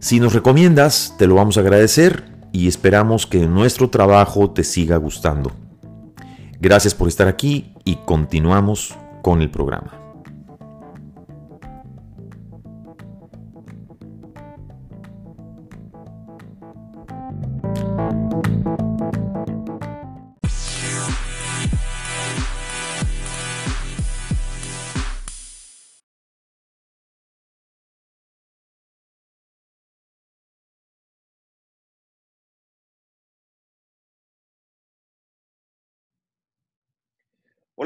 Si nos recomiendas, te lo vamos a agradecer y esperamos que nuestro trabajo te siga gustando. Gracias por estar aquí y continuamos con el programa.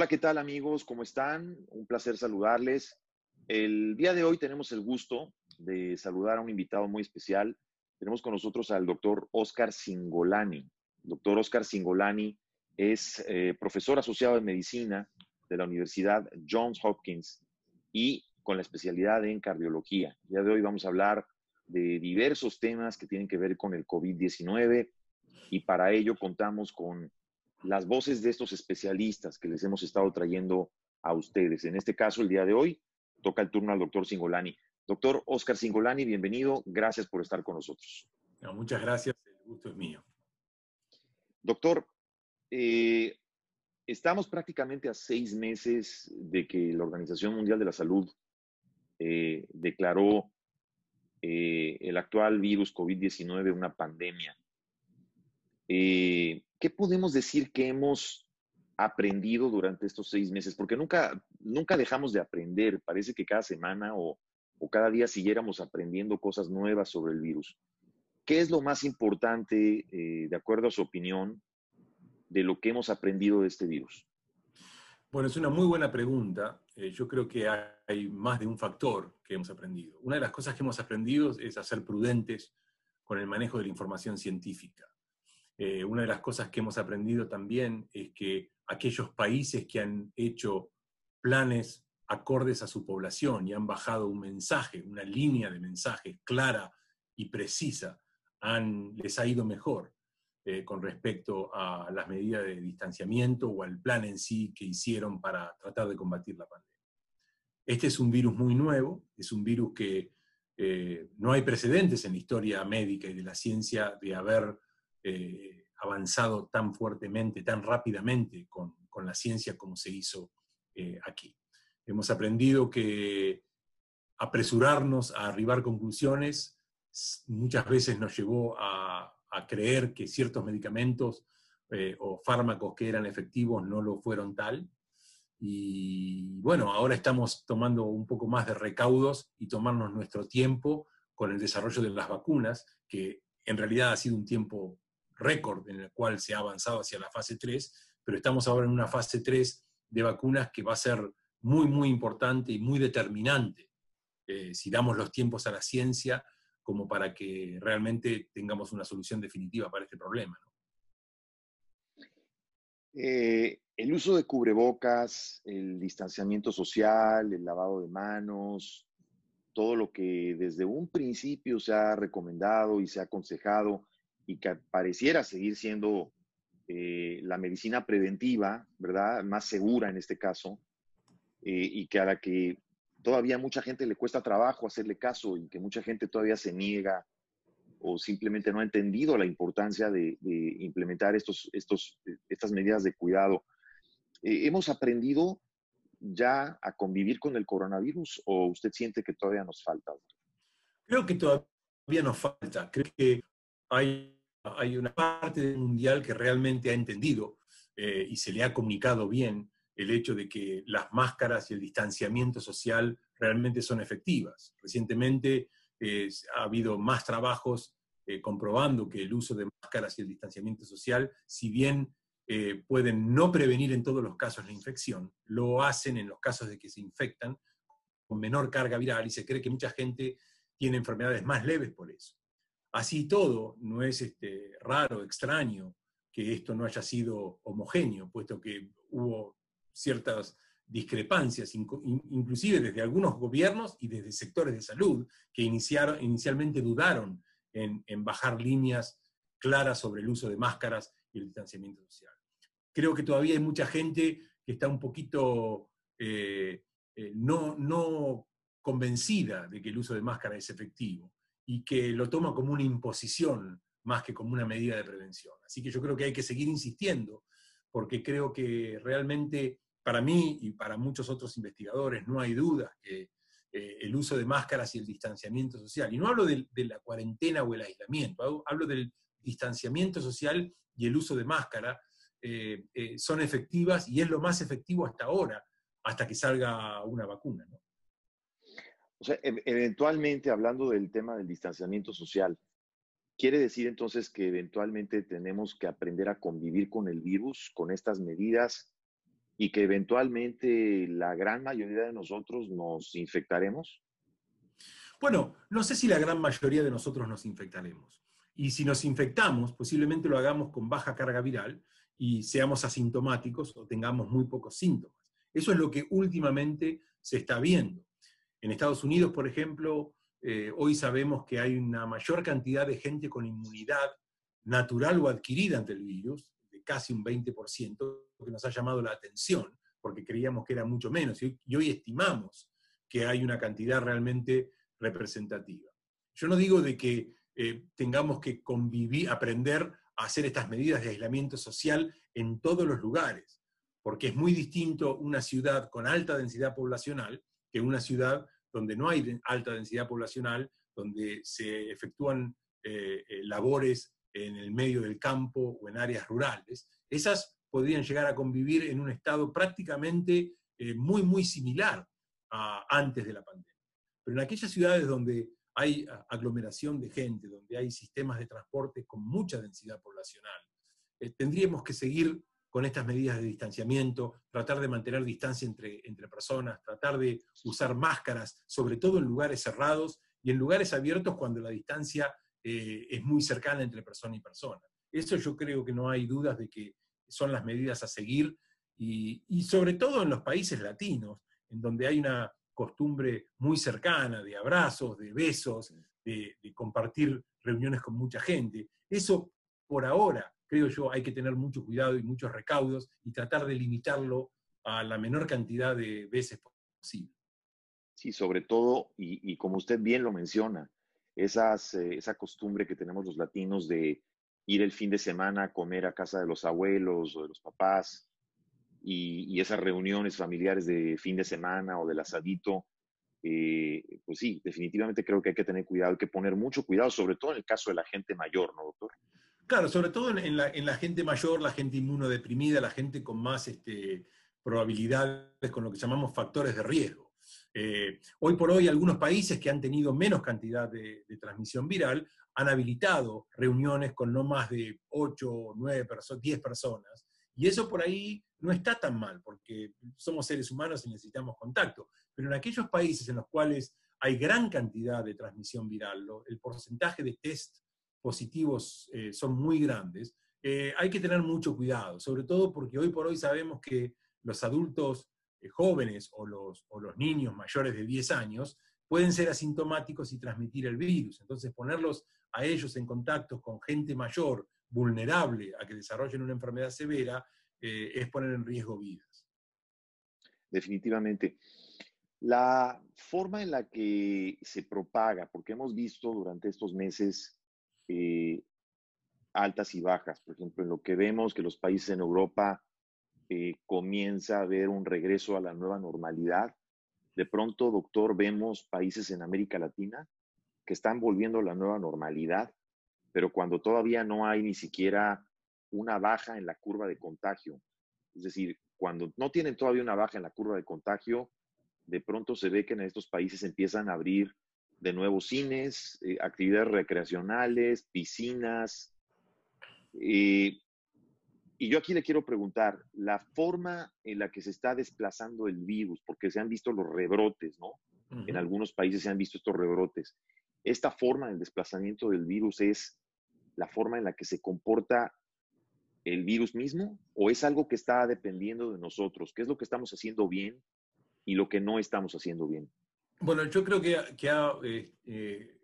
Hola, ¿qué tal amigos? ¿Cómo están? Un placer saludarles. El día de hoy tenemos el gusto de saludar a un invitado muy especial. Tenemos con nosotros al doctor Oscar Singolani. doctor Oscar Singolani es eh, profesor asociado de medicina de la Universidad Johns Hopkins y con la especialidad en cardiología. El día de hoy vamos a hablar de diversos temas que tienen que ver con el COVID-19 y para ello contamos con las voces de estos especialistas que les hemos estado trayendo a ustedes. En este caso, el día de hoy, toca el turno al doctor Singolani. Doctor Oscar Singolani, bienvenido. Gracias por estar con nosotros. muchas gracias. El gusto es mío. Doctor, eh, estamos prácticamente a seis meses de que la Organización Mundial de la Salud eh, declaró eh, el actual virus COVID-19 una pandemia. ¿Qué podemos decir que hemos aprendido durante estos seis meses? Porque nunca, nunca dejamos de aprender. Parece que cada semana o, cada día siguiéramos aprendiendo cosas nuevas sobre el virus. ¿Qué es lo más importante, eh, de acuerdo a su opinión, de lo que hemos aprendido de este virus? Bueno, es una muy buena pregunta. Eh, yo creo que hay más de un factor que hemos aprendido. Una de las cosas que hemos aprendido es a ser prudentes con el manejo de la información científica. Eh, una de las cosas que hemos aprendido también es que aquellos países que han hecho planes acordes a su población y han bajado un mensaje, una línea de mensaje clara y precisa, han, les ha ido mejor eh, con respecto a las medidas de distanciamiento o al plan en sí que hicieron para tratar de combatir la pandemia. Este es un virus muy nuevo, es un virus que eh, no hay precedentes en la historia médica y de la ciencia de haber eh, avanzado tan fuertemente, tan rápidamente con, la ciencia como se hizo eh, aquí. Hemos aprendido que apresurarnos a arribar conclusiones muchas veces nos llevó a, creer que ciertos medicamentos eh, o fármacos que eran efectivos no lo fueron tal. Y bueno, ahora estamos tomando un poco más de recaudos y tomarnos nuestro tiempo con el desarrollo de las vacunas, que en realidad ha sido un tiempo récord en el cual se ha avanzado hacia la fase 3, pero estamos ahora en una fase 3 de vacunas que va a ser muy, muy importante y muy determinante eh, si damos los tiempos a la ciencia como para que realmente tengamos una solución definitiva para este problema. Eh, el uso de cubrebocas, el distanciamiento social, el lavado de manos, todo lo que desde un principio se ha recomendado y se ha aconsejado, y que pareciera seguir siendo eh, la medicina preventiva, ¿verdad? Más segura en este caso, eh, y que a la que todavía mucha gente le cuesta trabajo hacerle caso y que mucha gente todavía se niega o simplemente no ha entendido la importancia de, implementar estos, estos, estas medidas de cuidado. Eh, ¿Hemos aprendido ya a convivir con el coronavirus o usted siente que todavía nos falta? Creo que todavía nos falta. Creo que hay, una parte del mundial que realmente ha entendido eh, y se le ha comunicado bien el hecho de que las máscaras y el distanciamiento social realmente son efectivas. Recientemente eh, ha habido más trabajos eh, comprobando que el uso de máscaras y el distanciamiento social, si bien pueden no prevenir en todos los casos la infección, lo hacen en los casos de que se infectan con menor carga viral y se cree que mucha gente tiene enfermedades más leves por eso. Así todo, no es este, raro, extraño que esto no haya sido homogéneo, puesto que hubo ciertas discrepancias, inclusive desde algunos gobiernos y desde sectores de salud, que iniciaron, inicialmente dudaron en, bajar líneas claras sobre el uso de máscaras y el distanciamiento social. Creo que todavía hay mucha gente que está un poquito eh, eh, no, no convencida de que el uso de máscara es efectivo y que lo toma como una imposición más que como una medida de prevención. Así que yo creo que hay que seguir insistiendo, porque creo que realmente para mí y para muchos otros investigadores no hay duda que eh, el uso de máscaras y el distanciamiento social, y no hablo de, la cuarentena o el aislamiento, hablo del distanciamiento social y el uso de máscara, eh, eh, son efectivas y es lo más efectivo hasta ahora, hasta que salga una vacuna. O sea, e-, eventualmente, hablando del tema del distanciamiento social, ¿quiere decir entonces que eventualmente tenemos que aprender a convivir con el virus, con estas medidas, y que eventualmente la gran mayoría de nosotros nos infectaremos? Bueno, no sé si la gran mayoría de nosotros nos infectaremos. Y si nos infectamos, posiblemente lo hagamos con baja carga viral y seamos asintomáticos o tengamos muy pocos síntomas. Eso es lo que últimamente se está viendo. En Estados Unidos, por ejemplo, eh, hoy sabemos que hay una mayor cantidad de gente con inmunidad natural o adquirida ante el virus, de casi un 20%, que nos ha llamado la atención, porque creíamos que era mucho menos, y, hoy estimamos que hay una cantidad realmente representativa. Yo no digo de que eh, tengamos que convivir, aprender a hacer estas medidas de aislamiento social en todos los lugares, porque es muy distinto una ciudad con alta densidad poblacional que una ciudad donde no hay alta densidad poblacional, donde se efectúan eh, eh, labores en el medio del campo o en áreas rurales, esas podrían llegar a convivir en un estado prácticamente eh, muy, muy similar a antes de la pandemia. Pero en aquellas ciudades donde hay aglomeración de gente, donde hay sistemas de transporte con mucha densidad poblacional, tendríamos que seguir con estas medidas de distanciamiento, tratar de mantener distancia entre, entre personas, tratar de usar máscaras, sobre todo en lugares cerrados y en lugares abiertos cuando la distancia eh, es muy cercana entre persona y persona. Eso yo creo que no hay dudas de que son las medidas a seguir y, sobre todo en los países latinos, en donde hay una costumbre muy cercana de abrazos, de besos, de, de compartir reuniones con mucha gente. Eso por ahora creo yo, hay que tener mucho cuidado y muchos recaudos y tratar de limitarlo a la menor cantidad de veces posible. Sí, sobre todo, y, como usted bien lo menciona, esas, eh, esa costumbre que tenemos los latinos de ir el fin de semana a comer a casa de los abuelos o de los papás y, esas reuniones familiares de fin de semana o del asadito, eh, pues sí, definitivamente creo que hay que tener cuidado, hay que poner mucho cuidado, sobre todo en el caso de la gente mayor, ¿no, doctor? Claro, sobre todo en, la, gente mayor, la gente inmunodeprimida, la gente con más este, probabilidades, con lo que llamamos factores de riesgo. Eh, hoy por hoy algunos países que han tenido menos cantidad de, transmisión viral han habilitado reuniones con no más de 8, 9, 10 personas. Y eso por ahí no está tan mal, porque somos seres humanos y necesitamos contacto. Pero en aquellos países en los cuales hay gran cantidad de transmisión viral, el porcentaje de test positivos eh, son muy grandes, eh, hay que tener mucho cuidado, sobre todo porque hoy por hoy sabemos que los adultos eh, jóvenes o los, o los niños mayores de 10 años pueden ser asintomáticos y transmitir el virus. Entonces, ponerlos a ellos en contacto con gente mayor, vulnerable a que desarrollen una enfermedad severa, es poner en riesgo vidas. Definitivamente. La forma en la que se propaga, porque hemos visto durante estos meses eh, altas y bajas. Por ejemplo, en lo que vemos que los países en Europa eh, comienza a haber un regreso a la nueva normalidad. De pronto, doctor, vemos países en América Latina que están volviendo a la nueva normalidad pero cuando todavía no hay ni siquiera una baja en la curva de contagio, es decir, cuando no tienen todavía una baja en la curva de contagio, de pronto se ve que en estos países empiezan a abrir de nuevo cines, eh, actividades recreacionales, piscinas. Eh, y yo aquí le quiero preguntar, la forma en la que se está desplazando el virus, porque se han visto los rebrotes, ¿no? En algunos países se han visto estos rebrotes. ¿Esta forma del desplazamiento del virus es la forma en la que se comporta el virus mismo o es algo que está dependiendo de nosotros? ¿Qué es lo que estamos haciendo bien y lo que no estamos haciendo bien? Bueno, yo creo que, ha eh, eh,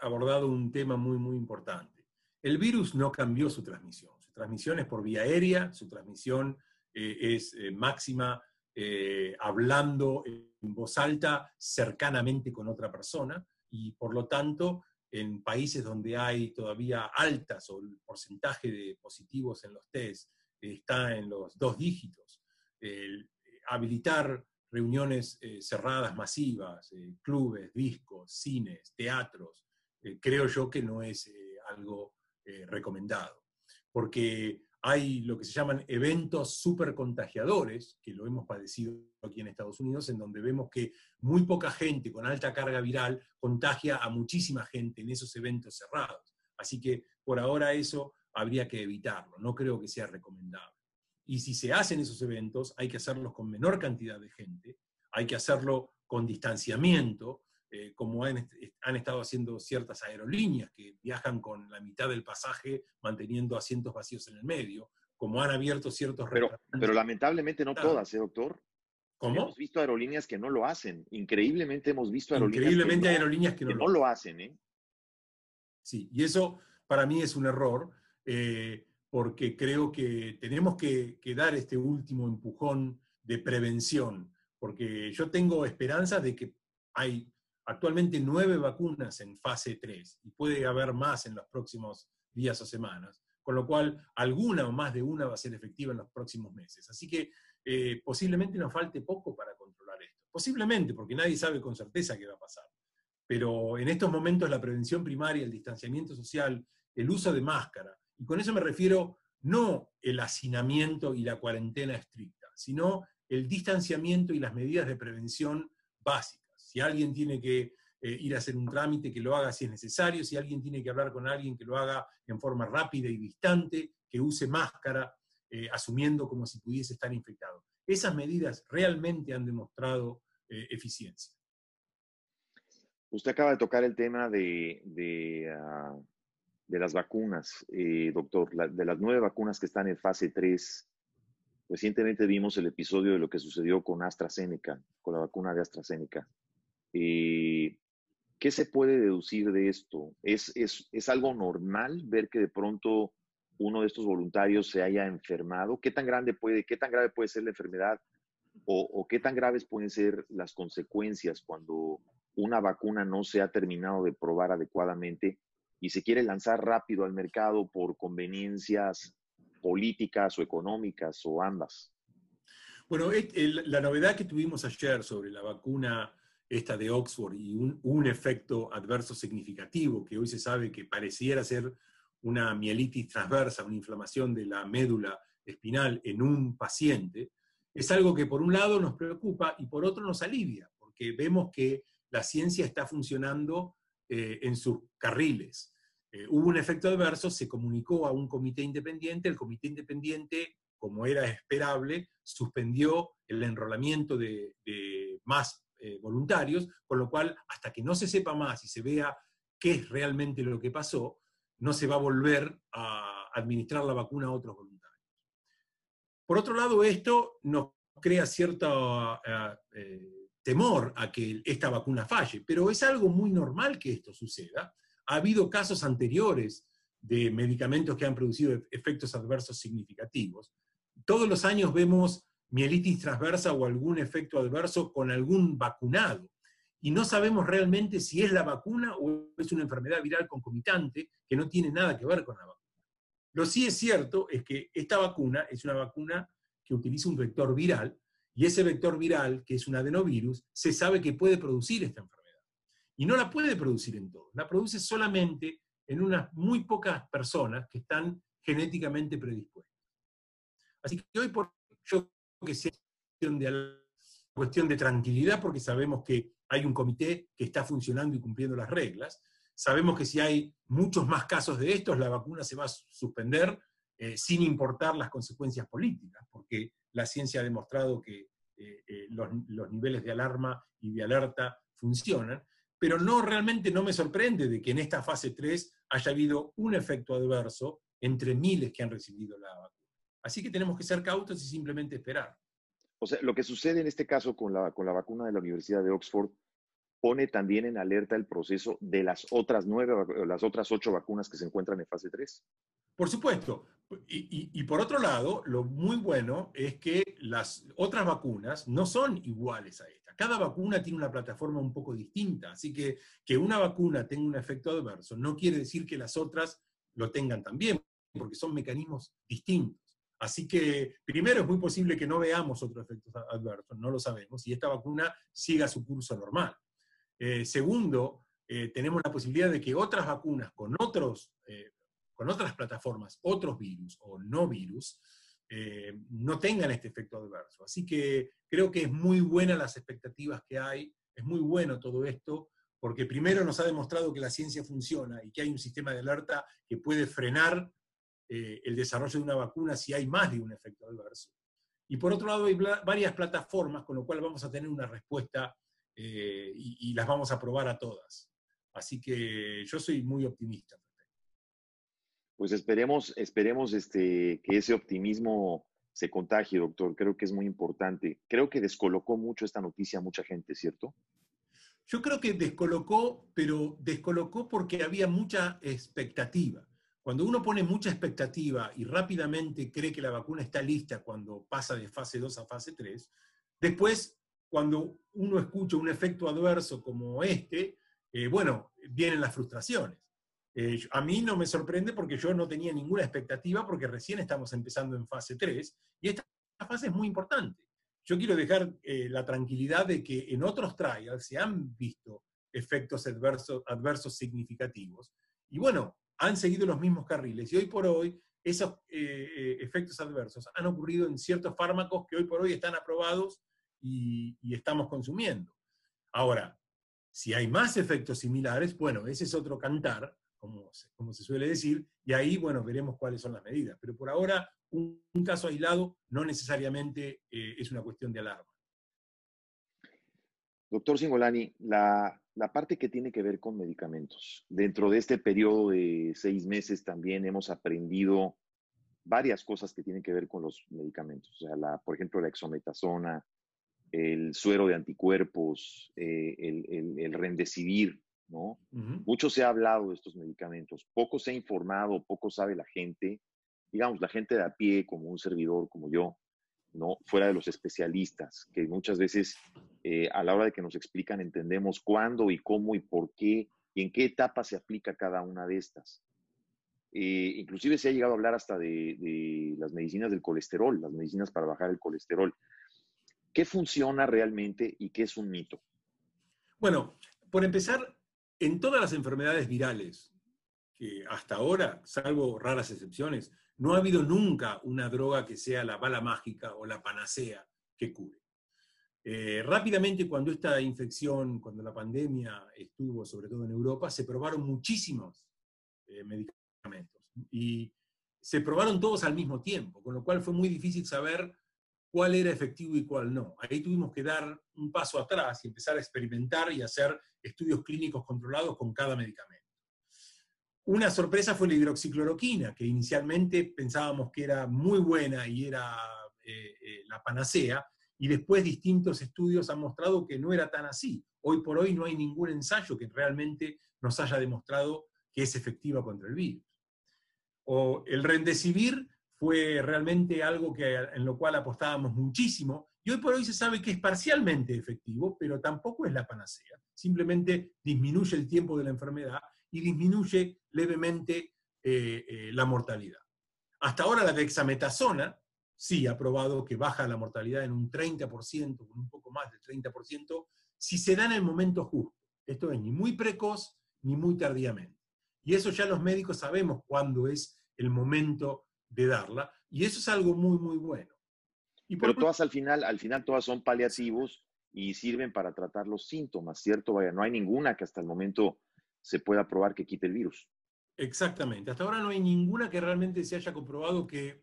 abordado un tema muy, muy importante. El virus no cambió su transmisión. Su transmisión es por vía aérea, su transmisión eh, es máxima hablando en voz alta cercanamente con otra persona y por lo tanto en países donde hay todavía altas o el porcentaje de positivos en los test está en los dos dígitos, habilitar reuniones eh, cerradas masivas, eh, clubes, discos, cines, teatros, eh, creo yo que no es algo recomendado. Porque hay lo que se llaman eventos super contagiadores, que lo hemos padecido aquí en Estados Unidos, en donde vemos que muy poca gente con alta carga viral contagia a muchísima gente en esos eventos cerrados. Así que por ahora eso habría que evitarlo, no creo que sea recomendable. Y si se hacen esos eventos, hay que hacerlos con menor cantidad de gente, hay que hacerlo con distanciamiento, eh, como han, estado haciendo ciertas aerolíneas que viajan con la mitad del pasaje manteniendo asientos vacíos en el medio, como han abierto ciertos Pero, pero lamentablemente no todas, ¿eh, doctor? ¿Cómo? Hemos visto aerolíneas que no lo hacen. Increíblemente hemos visto aerolíneas, Increíblemente que, no, aerolíneas que, no, lo hacen. ¿eh? Sí, y eso para mí es un error. Eh, porque creo que tenemos que, dar este último empujón de prevención, porque yo tengo esperanzas de que hay actualmente nueve vacunas en fase 3 y puede haber más en los próximos días o semanas, con lo cual alguna o más de una va a ser efectiva en los próximos meses. Así que eh, posiblemente nos falte poco para controlar esto. Posiblemente, porque nadie sabe con certeza qué va a pasar. Pero en estos momentos la prevención primaria, el distanciamiento social, el uso de máscara, y con eso me refiero no el hacinamiento y la cuarentena estricta, sino el distanciamiento y las medidas de prevención básicas. Si alguien tiene que eh, ir a hacer un trámite, que lo haga si es necesario, si alguien tiene que hablar con alguien, que lo haga en forma rápida y distante, que use máscara, eh, asumiendo como si pudiese estar infectado. Esas medidas realmente han demostrado eh, eficiencia. Usted acaba de tocar el tema de, ah, de las vacunas, eh, doctor, de las nueve vacunas que están en fase 3. Recientemente vimos el episodio de lo que sucedió con AstraZeneca, con la vacuna de AstraZeneca. Eh, ¿Qué se puede deducir de esto? ¿Es, ¿Es, es, algo normal ver que de pronto uno de estos voluntarios se haya enfermado? ¿Qué tan grande puede, qué tan grave puede ser la enfermedad? O, ¿O qué tan graves pueden ser las consecuencias cuando una vacuna no se ha terminado de probar adecuadamente y se quiere lanzar rápido al mercado por conveniencias políticas o económicas o ambas. Bueno, la novedad que tuvimos ayer sobre la vacuna esta de Oxford y un, efecto adverso significativo que hoy se sabe que pareciera ser una mielitis transversa, una inflamación de la médula espinal en un paciente, es algo que por un lado nos preocupa y por otro nos alivia, porque vemos que la ciencia está funcionando eh, en sus carriles. Eh, hubo un efecto adverso, se comunicó a un comité independiente, el comité independiente, como era esperable, suspendió el enrolamiento de, más eh, voluntarios, con lo cual, hasta que no se sepa más y se vea qué es realmente lo que pasó, no se va a volver a administrar la vacuna a otros voluntarios. Por otro lado, esto nos crea cierta temor a que esta vacuna falle, pero es algo muy normal que esto suceda. Ha habido casos anteriores de medicamentos que han producido efectos adversos significativos. Todos los años vemos mielitis transversa o algún efecto adverso con algún vacunado. Y no sabemos realmente si es la vacuna o es una enfermedad viral concomitante que no tiene nada que ver con la vacuna. Lo sí es cierto es que esta vacuna es una vacuna que utiliza un vector viral y ese vector viral, que es un adenovirus, se sabe que puede producir esta enfermedad. Y no la puede producir en todo, la produce solamente en unas muy pocas personas que están genéticamente predispuestas. Así que hoy por yo creo que sea de cuestión de tranquilidad, porque sabemos que hay un comité que está funcionando y cumpliendo las reglas. Sabemos que si hay muchos más casos de estos, la vacuna se va a suspender eh, sin importar las consecuencias políticas, porque la ciencia ha demostrado que eh, eh, los, los, niveles de alarma y de alerta funcionan, pero no realmente no me sorprende de que en esta fase 3 haya habido un efecto adverso entre miles que han recibido la vacuna. Así que tenemos que ser cautos y simplemente esperar. O sea, lo que sucede en este caso con la, con la vacuna de la Universidad de Oxford pone también en alerta el proceso de las otras nueve, las otras ocho vacunas que se encuentran en fase 3. Por supuesto. Y, por otro lado, lo muy bueno es que las otras vacunas no son iguales a esta. Cada vacuna tiene una plataforma un poco distinta, así que que una vacuna tenga un efecto adverso no quiere decir que las otras lo tengan también, porque son mecanismos distintos. Así que, primero, es muy posible que no veamos otros efectos adversos, no lo sabemos, y esta vacuna siga su curso normal. Eh, segundo, eh, tenemos la posibilidad de que otras vacunas con, otros, eh, con otras plataformas, otros virus o no virus, no tengan este efecto adverso. Así que creo que es muy buena las expectativas que hay, es muy bueno todo esto, porque primero nos ha demostrado que la ciencia funciona y que hay un sistema de alerta que puede frenar eh, el desarrollo de una vacuna si hay más de un efecto adverso. Y por otro lado, hay varias plataformas, con lo cual vamos a tener una respuesta eh, y, las vamos a probar a todas. Así que yo soy muy optimista. Pues esperemos, esperemos este, que ese optimismo se contagie, doctor. Creo que es muy importante. Creo que descolocó mucho esta noticia a mucha gente, ¿cierto? Yo creo que descolocó, pero descolocó porque había mucha expectativa. Cuando uno pone mucha expectativa y rápidamente cree que la vacuna está lista cuando pasa de fase 2 a fase 3, después, cuando uno escucha un efecto adverso como este, eh, bueno, vienen las frustraciones. Eh, a mí no me sorprende porque yo no tenía ninguna expectativa porque recién estamos empezando en fase 3 y esta fase es muy importante. Yo quiero dejar eh, la tranquilidad de que en otros trials se han visto efectos adversos, adversos significativos. Y bueno, han seguido los mismos carriles y hoy por hoy esos eh, eh, efectos adversos han ocurrido en ciertos fármacos que hoy por hoy están aprobados y, estamos consumiendo. Ahora, si hay más efectos similares, bueno, ese es otro cantar, como se, como se suele decir, y ahí, bueno, veremos cuáles son las medidas. Pero por ahora, un, caso aislado no necesariamente eh, es una cuestión de alarma. Doctor Singolani, la, la parte que tiene que ver con medicamentos. Dentro de este periodo de seis meses también hemos aprendido varias cosas que tienen que ver con los medicamentos. O sea, la, por ejemplo, la exometasona, el suero de anticuerpos, eh, el, el, el, ¿no? Mucho se ha hablado de estos medicamentos, poco se ha informado, poco sabe la gente, digamos, la gente de a pie, como un servidor, como yo, ¿no? Fuera de los especialistas, que muchas veces eh, a la hora de que nos explican entendemos cuándo y cómo y por qué y en qué etapa se aplica cada una de estas. Eh, inclusive se ha llegado a hablar hasta de, las medicinas del colesterol, las medicinas para bajar el colesterol. ¿Qué funciona realmente y qué es un mito? Bueno, por empezar, en todas las enfermedades virales, que hasta ahora, salvo raras excepciones, no ha habido nunca una droga que sea la bala mágica o la panacea que cure. Eh, rápidamente, cuando esta infección, cuando la pandemia estuvo, sobre todo en Europa, se probaron muchísimos eh, medicamentos y se probaron todos al mismo tiempo, con lo cual fue muy difícil saber cuál era efectivo y cuál no. Ahí tuvimos que dar un paso atrás y empezar a experimentar y hacer estudios clínicos controlados con cada medicamento. Una sorpresa fue la hidroxicloroquina, que inicialmente pensábamos que era muy buena y era eh, eh, la panacea, y después distintos estudios han mostrado que no era tan así. Hoy por hoy no hay ningún ensayo que realmente nos haya demostrado que es efectiva contra el virus. O el rendecibir fue realmente algo que, en lo cual apostábamos muchísimo, y hoy por hoy se sabe que es parcialmente efectivo, pero tampoco es la panacea. Simplemente disminuye el tiempo de la enfermedad y disminuye levemente eh, eh, la mortalidad. Hasta ahora la dexametasona sí ha probado que baja la mortalidad en un 30%, un poco más del 30%, si se da en el momento justo. Esto es ni muy precoz ni muy tardíamente. Y eso ya los médicos sabemos cuándo es el momento de darla, y eso es algo muy, muy bueno. Y Pero todas al final, al final todas son paliativos y sirven para tratar los síntomas, ¿cierto? Vaya, no hay ninguna que hasta el momento se pueda probar que quite el virus. Exactamente. Hasta ahora no hay ninguna que realmente se haya comprobado que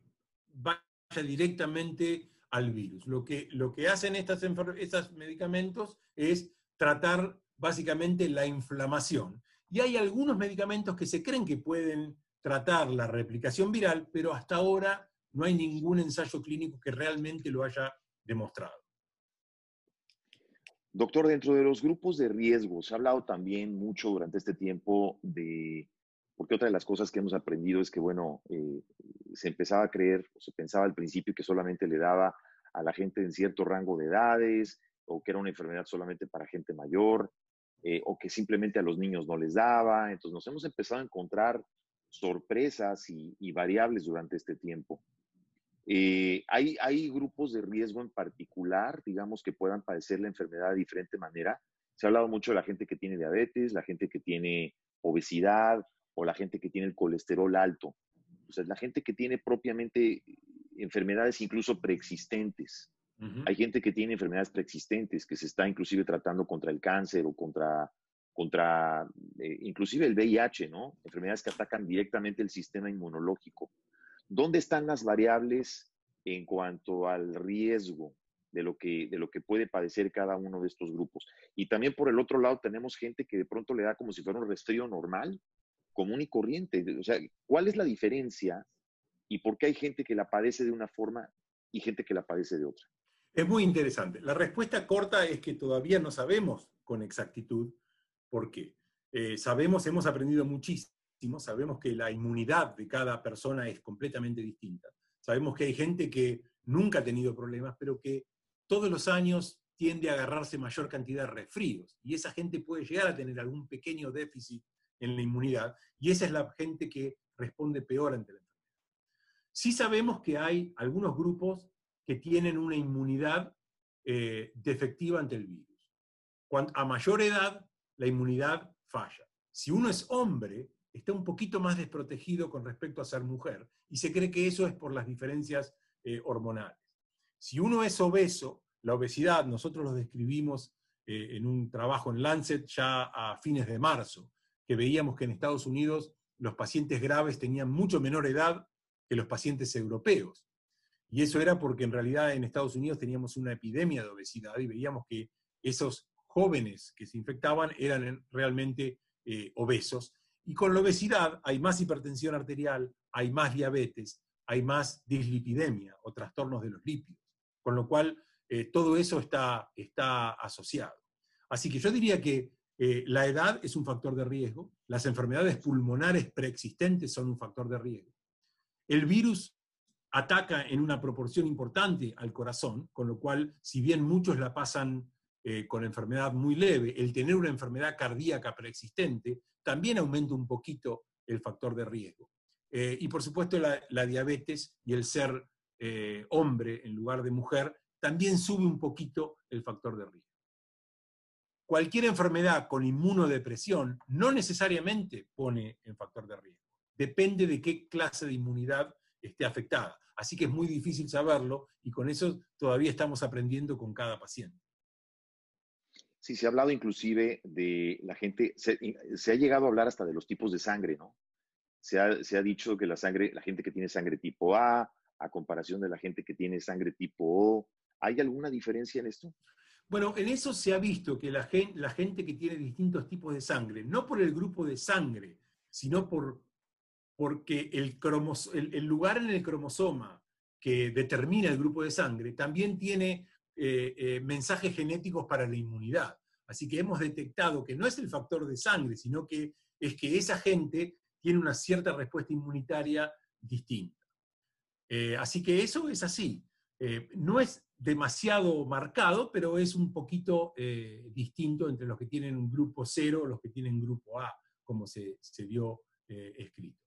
vaya directamente al virus. Lo que, lo que hacen estas, estos medicamentos es tratar básicamente la inflamación. Y hay algunos medicamentos que se creen que pueden tratar la replicación viral, pero hasta ahora no hay ningún ensayo clínico que realmente lo haya demostrado. Doctor, dentro de los grupos de riesgo, se ha hablado también mucho durante este tiempo de, porque otra de las cosas que hemos aprendido es que, bueno, eh, se empezaba a creer, o se pensaba al principio que solamente le daba a la gente en cierto rango de edades, o que era una enfermedad solamente para gente mayor, eh, o que simplemente a los niños no les daba. Entonces nos hemos empezado a encontrar sorpresas y, variables durante este tiempo. Eh, hay, hay grupos de riesgo en particular, digamos, que puedan padecer la enfermedad de diferente manera. Se ha hablado mucho de la gente que tiene diabetes, la gente que tiene obesidad o la gente que tiene el colesterol alto. O sea, la gente que tiene propiamente enfermedades incluso preexistentes. Hay gente que tiene enfermedades preexistentes, que se está inclusive tratando contra el cáncer o contra, contra eh, inclusive el VIH, ¿no? Enfermedades que atacan directamente el sistema inmunológico. ¿Dónde están las variables en cuanto al riesgo de lo, que, de lo que puede padecer cada uno de estos grupos? Y también por el otro lado tenemos gente que de pronto le da como si fuera un resfrío normal, común y corriente. O sea, ¿cuál es la diferencia y por qué hay gente que la padece de una forma y gente que la padece de otra? Es muy interesante. La respuesta corta es que todavía no sabemos con exactitud por qué. Eh, sabemos, hemos aprendido muchísimo, sabemos que la inmunidad de cada persona es completamente distinta. Sabemos que hay gente que nunca ha tenido problemas, pero que todos los años tiende a agarrarse mayor cantidad de resfríos. Y esa gente puede llegar a tener algún pequeño déficit en la inmunidad, y esa es la gente que responde peor ante la enfermedad. Sí sabemos que hay algunos grupos que tienen una inmunidad eh, defectiva ante el virus. a mayor edad, la inmunidad falla. Si uno es hombre, está un poquito más desprotegido con respecto a ser mujer, y se cree que eso es por las diferencias eh, hormonales. Si uno es obeso, la obesidad, nosotros lo describimos eh, en un trabajo en Lancet ya a fines de marzo, que veíamos que en Estados Unidos los pacientes graves tenían mucho menor edad que los pacientes europeos. Y eso era porque en realidad en Estados Unidos teníamos una epidemia de obesidad y veíamos que esos jóvenes que se infectaban eran realmente eh, obesos. Y con la obesidad hay más hipertensión arterial, hay más diabetes, hay más dislipidemia o trastornos de los lípidos. Con lo cual, eh, todo eso está, está asociado. Así que yo diría que eh, la edad es un factor de riesgo, las enfermedades pulmonares preexistentes son un factor de riesgo. El virus ataca en una proporción importante al corazón, con lo cual, si bien muchos la pasan eh, con enfermedad muy leve, el tener una enfermedad cardíaca preexistente también aumenta un poquito el factor de riesgo. Eh, y por supuesto la, diabetes y el ser eh, hombre en lugar de mujer también sube un poquito el factor de riesgo. Cualquier enfermedad con inmunodepresión no necesariamente pone en factor de riesgo. Depende de qué clase de inmunidad esté afectada. Así que es muy difícil saberlo y con eso todavía estamos aprendiendo con cada paciente. Sí, se ha hablado inclusive de la gente, se, ha llegado a hablar hasta de los tipos de sangre, ¿no? Se ha, dicho que la sangre, la gente que tiene sangre tipo A, a comparación de la gente que tiene sangre tipo O, ¿hay alguna diferencia en esto? Bueno, en eso se ha visto que la la gente que tiene distintos tipos de sangre, no por el grupo de sangre, sino por porque el, lugar en el cromosoma que determina el grupo de sangre también tiene eh, eh, mensajes genéticos para la inmunidad. Así que hemos detectado que no es el factor de sangre, sino que es que esa gente tiene una cierta respuesta inmunitaria distinta. Eh, así que eso es así. no es demasiado marcado, pero es un poquito distinto entre los que tienen grupo cero o los que tienen grupo A, como se, se vio escrito.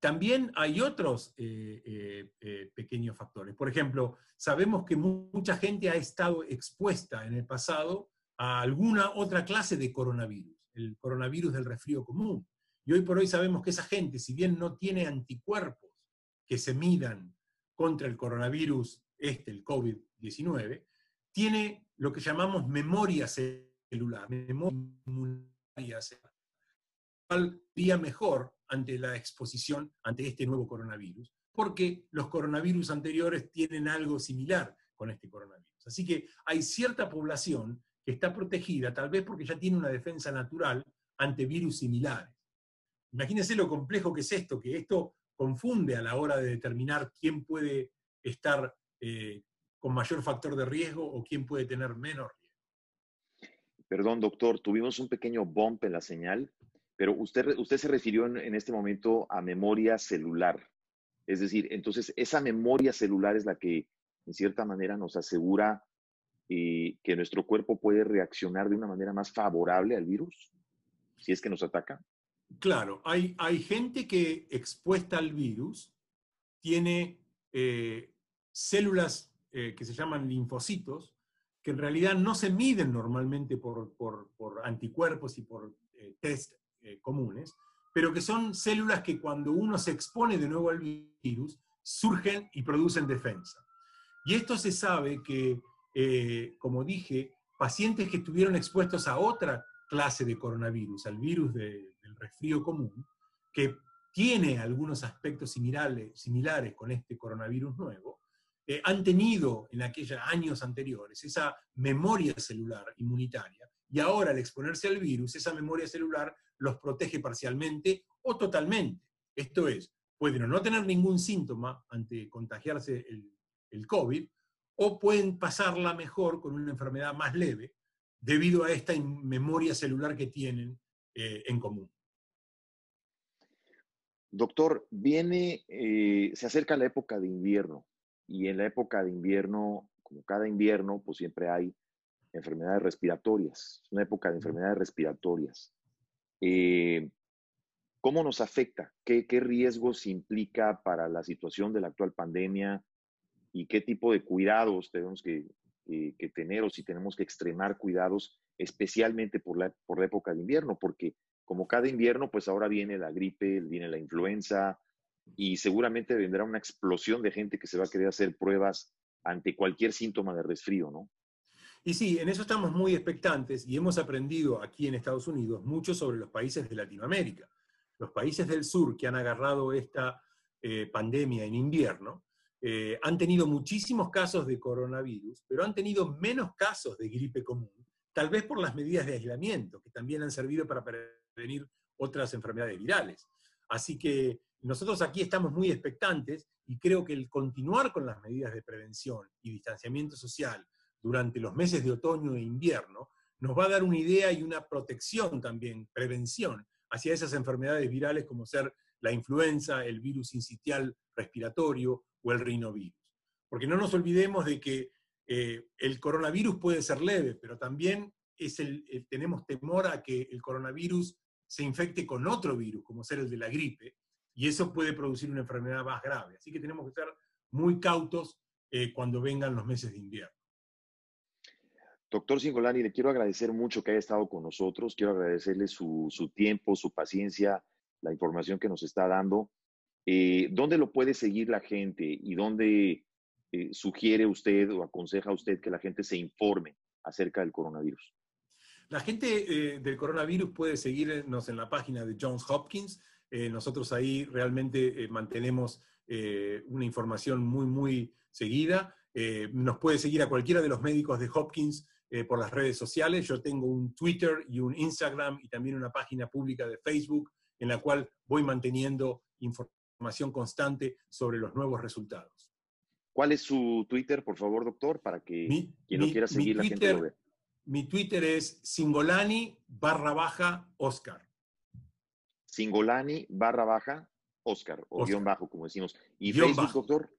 También hay otros eh, eh, eh, pequeños factores. Por ejemplo, sabemos que mucha gente ha estado expuesta en el pasado a alguna otra clase de coronavirus, el coronavirus del resfrío común. Y hoy por hoy sabemos que esa gente, si bien no tiene anticuerpos que se midan contra el coronavirus, este, el COVID-19, tiene lo que llamamos memoria celular, memoria celular, cual día mejor ante la exposición ante este nuevo coronavirus, porque los coronavirus anteriores tienen algo similar con este coronavirus. Así que hay cierta población que está protegida, tal vez porque ya tiene una defensa natural ante virus similares. Imagínense lo complejo que es esto, que esto confunde a la hora de determinar quién puede estar eh, con mayor factor de riesgo o quién puede tener menos riesgo. Perdón, doctor, tuvimos un pequeño bump en la señal, pero usted, usted se refirió en, este momento a memoria celular. Es decir, entonces esa memoria celular es la que en cierta manera nos asegura eh, que nuestro cuerpo puede reaccionar de una manera más favorable al virus, si es que nos ataca. Claro, hay, hay gente que expuesta al virus tiene eh, células eh, que se llaman linfocitos, que en realidad no se miden normalmente por, anticuerpos y por test comunes, pero que son células que cuando uno se expone de nuevo al virus, surgen y producen defensa. Y esto se sabe que, como dije, pacientes que estuvieron expuestos a otra clase de coronavirus, al virus del resfrío común, que tiene algunos aspectos similares, similares con este coronavirus nuevo, eh, han tenido en aquellos años anteriores esa memoria celular inmunitaria y ahora al exponerse al virus, esa memoria celular los protege parcialmente o totalmente. Esto es, pueden no tener ningún síntoma ante contagiarse el, el COVID o pueden pasarla mejor con una enfermedad más leve debido a esta memoria celular que tienen eh, en común. Doctor, viene, eh, se acerca la época de invierno y en la época de invierno, como cada invierno, pues siempre hay enfermedades respiratorias, es una época de enfermedades respiratorias. Eh, ¿Cómo nos afecta? ¿Qué, ¿Qué riesgos implica para la situación de la actual pandemia? ¿Y qué tipo de cuidados tenemos que, que tener o si tenemos que extremar cuidados, especialmente por la, por época de invierno, porque como cada invierno, pues ahora viene la gripe, viene la influenza y seguramente vendrá una explosión de gente que se va a querer hacer pruebas ante cualquier síntoma de resfrío, ¿no? Y sí, en eso estamos muy expectantes y hemos aprendido aquí en Estados Unidos mucho sobre los países de Latinoamérica. Los países del sur que han agarrado esta eh, pandemia en invierno eh, han tenido muchísimos casos de coronavirus, pero han tenido menos casos de gripe común, tal vez por las medidas de aislamiento, que también han servido para prevenir otras enfermedades virales. Así que nosotros aquí estamos muy expectantes y creo que el continuar con las medidas de prevención y distanciamiento social durante los meses de otoño e invierno nos va a dar una idea y una protección también, prevención, hacia esas enfermedades virales como ser la influenza, el virus incitial respiratorio o el rinovirus. Porque no nos olvidemos de que eh, el coronavirus puede ser leve, pero también es el, tenemos temor a que el coronavirus se infecte con otro virus, como ser el de la gripe, y eso puede producir una enfermedad más grave. Así que tenemos que ser muy cautos eh, cuando vengan los meses de invierno. Doctor Singolani, le quiero agradecer mucho que haya estado con nosotros, quiero agradecerle su, su tiempo, su paciencia, la información que nos está dando. Eh, ¿Dónde lo puede seguir la gente y dónde eh, sugiere usted o aconseja usted que la gente se informe acerca del coronavirus? La gente eh, del coronavirus puede seguirnos en la página de Johns Hopkins. nosotros ahí realmente mantenemos una información muy, muy seguida. nos puede seguir a cualquiera de los médicos de Hopkins por las redes sociales. Yo tengo un Twitter y un Instagram y también una página pública de Facebook en la cual voy manteniendo información constante sobre los nuevos resultados. ¿Cuál es su Twitter, por favor, doctor, para que quien no quiera seguir la gente lo vea? Mi Twitter es singolani barra baja Oscar. Singolani barra baja Oscar, o guion bajo, como decimos. ¿Y Facebook, doctor?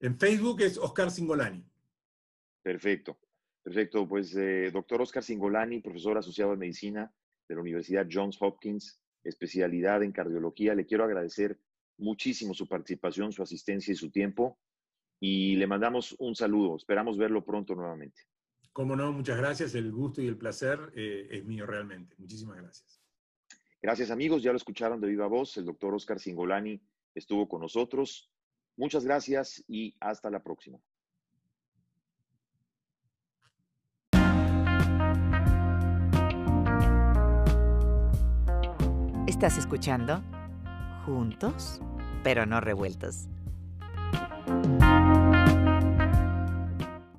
En Facebook es Oscar Singolani. Perfecto, perfecto. Pues eh, doctor Oscar Singolani, profesor asociado de medicina de la Universidad Johns Hopkins, especialidad en cardiología. Le quiero agradecer muchísimo su participación, su asistencia y su tiempo. Y le mandamos un saludo. Esperamos verlo pronto nuevamente. Como no, muchas gracias. El gusto y el placer eh, es mío realmente. Muchísimas gracias. Gracias amigos, ya lo escucharon de viva voz, el doctor Oscar Singolani estuvo con nosotros. Muchas gracias y hasta la próxima. Estás escuchando Juntos, pero no revueltos.